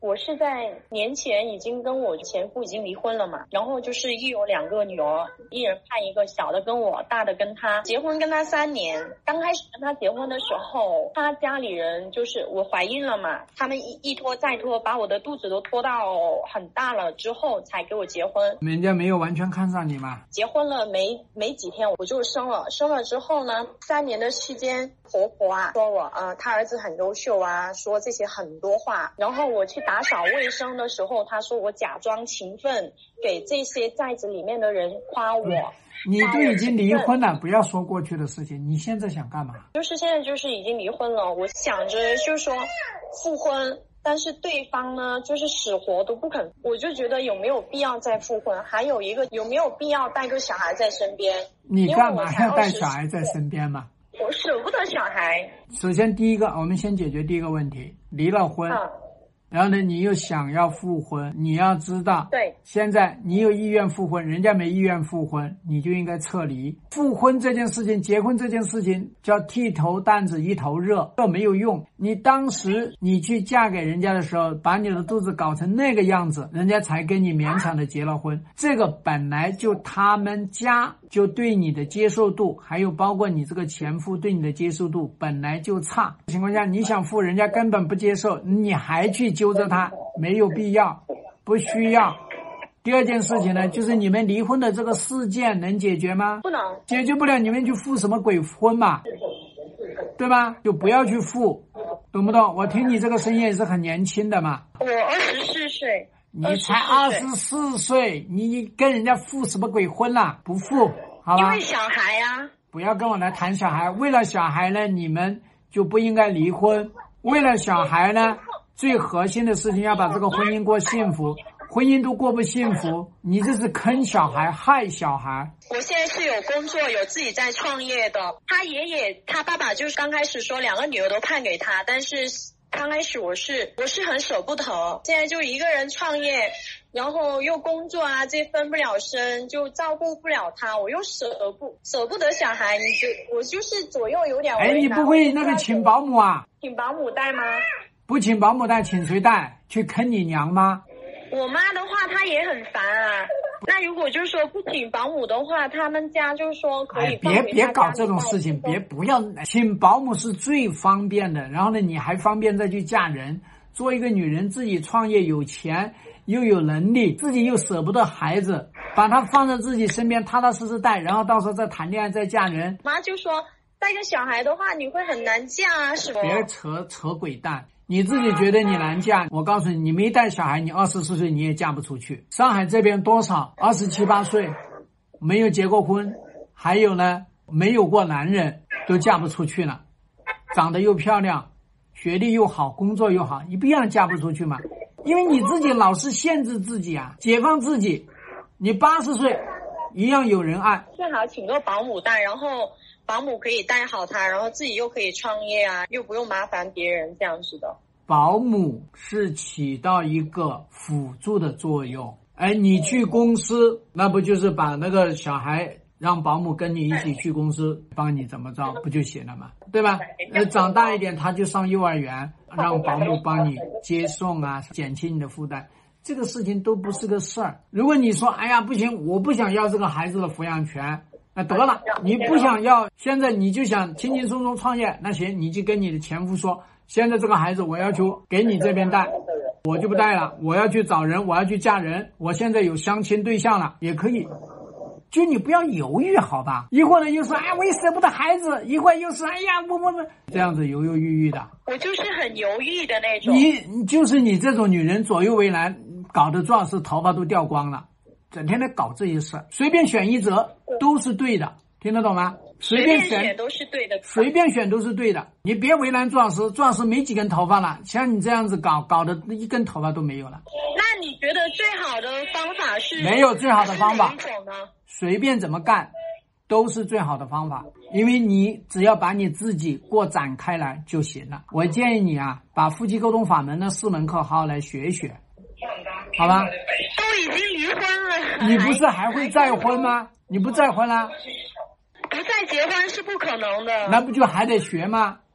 我是在年前已经跟我前夫已经离婚了嘛，然后就是育有两个女儿，一人判一个，小的跟我，大的跟他。结婚跟他三年，刚开始跟他结婚的时候，他家里人就是我怀孕了嘛，他们一一拖再拖，把我的肚子都拖到很大了之后才给我结婚。人家没有完全看上你嘛？结婚了没没几天我就生了，生了之后呢，三年的期间，婆婆啊说我呃他儿子很优秀啊，说这些很多话，然后我去打扫卫生的时候，他说我假装勤奋，给这些寨子里面的人夸我。你都已经离婚了，不要说过去的事情。你现在想干嘛？就是现在就是已经离婚了，我想着就是说复婚，但是对方呢就是死活都不肯，我就觉得有没有必要再复婚？还有一个有没有必要带个小孩在身边？你干嘛要带小孩在身边嘛？我舍不得小孩。首先第一个，我们先解决第一个问题，离了婚。然后呢，你又想要复婚，你要知道，对，现在你有意愿复婚，人家没意愿复婚，你就应该撤离。复婚这件事情，结婚这件事情叫剃头担子一头热，这没有用。你当时你去嫁给人家的时候，把你的肚子搞成那个样子，人家才跟你勉强的结了婚。这个本来就他们家就对你的接受度，还有包括你这个前夫对你的接受度本来就差情况下，你想复，人家根本不接受，你还去。揪着他没有必要，不需要。第二件事情呢，就是你们离婚的这个事件能解决吗？不能解决不了，你们去复什么鬼婚嘛？对吧？就不要去复，懂不懂？我听你这个声音也是很年轻的嘛。我二十四岁，你才二十四岁，你跟人家复什么鬼婚啦？不复，好吧？因为小孩呀。不要跟我来谈小孩，为了小孩呢，你们就不应该离婚。为了小孩呢？最核心的事情要把这个婚姻过幸福，婚姻都过不幸福，你这是坑小孩、害小孩。我现在是有工作，有自己在创业的。他爷爷、他爸爸就是刚开始说两个女儿都判给他，但是刚开始我是我是很舍不得。现在就一个人创业，然后又工作啊，这分不了身，就照顾不了他，我又舍不舍不得小孩，你就我就是左右有点。哎，你不会那个请保姆啊？请保姆带吗？不请保姆带，请谁带？去坑你娘吗？我妈的话，她也很烦啊。那如果就是说不请保姆的话，他们家就是说可以。别别搞这种事情，别不要请保姆是最方便的。然后呢，你还方便再去嫁人。做一个女人，自己创业有钱又有能力，自己又舍不得孩子，把他放在自己身边，踏踏实实带，然后到时候再谈恋爱再嫁人。妈就说带个小孩的话，你会很难嫁啊，什么？别扯扯鬼蛋。你自己觉得你难嫁，我告诉你，你没带小孩，你二十四岁你也嫁不出去。上海这边多少二十七八岁，没有结过婚，还有呢，没有过男人，都嫁不出去了。长得又漂亮，学历又好，工作又好，你不一样嫁不出去吗？因为你自己老是限制自己啊，解放自己。你八十岁，一样有人爱。最好请个保姆带，然后。保姆可以带好他，然后自己又可以创业啊，又不用麻烦别人这样子的。保姆是起到一个辅助的作用，哎，你去公司，那不就是把那个小孩让保姆跟你一起去公司，帮你怎么着，不就行了嘛，对吧？呃，长大一点他就上幼儿园，让保姆帮你接送啊，减轻你的负担，这个事情都不是个事儿。如果你说，哎呀，不行，我不想要这个孩子的抚养权。那得了，你不想要，现在你就想轻轻松松创业，那行，你就跟你的前夫说，现在这个孩子我要求给你这边带，我就不带了，我要去找人，我要去嫁人，我现在有相亲对象了，也可以，就你不要犹豫，好吧？一会儿呢又说，哎，我也舍不得孩子，一会儿又是，哎呀，我我我，这样子犹犹豫豫的。我就是很犹豫的那种。你就是你这种女人左右为难，搞得壮士头发都掉光了。整天在搞这些事儿，随便选一则都是对的，听得懂吗？随便选都是对的，随便选都是对的。你别为难壮士，壮士没几根头发了，像你这样子搞，搞得一根头发都没有了。那你觉得最好的方法是？没有最好的方法。随便怎么干，都是最好的方法，因为你只要把你自己过展开来就行了。我建议你啊，把夫妻沟通法门的四门课好好来学一学。好吧，都已经离婚了，你不是还会再婚吗？你不再婚了？不再结婚是不可能的。那不就还得学吗？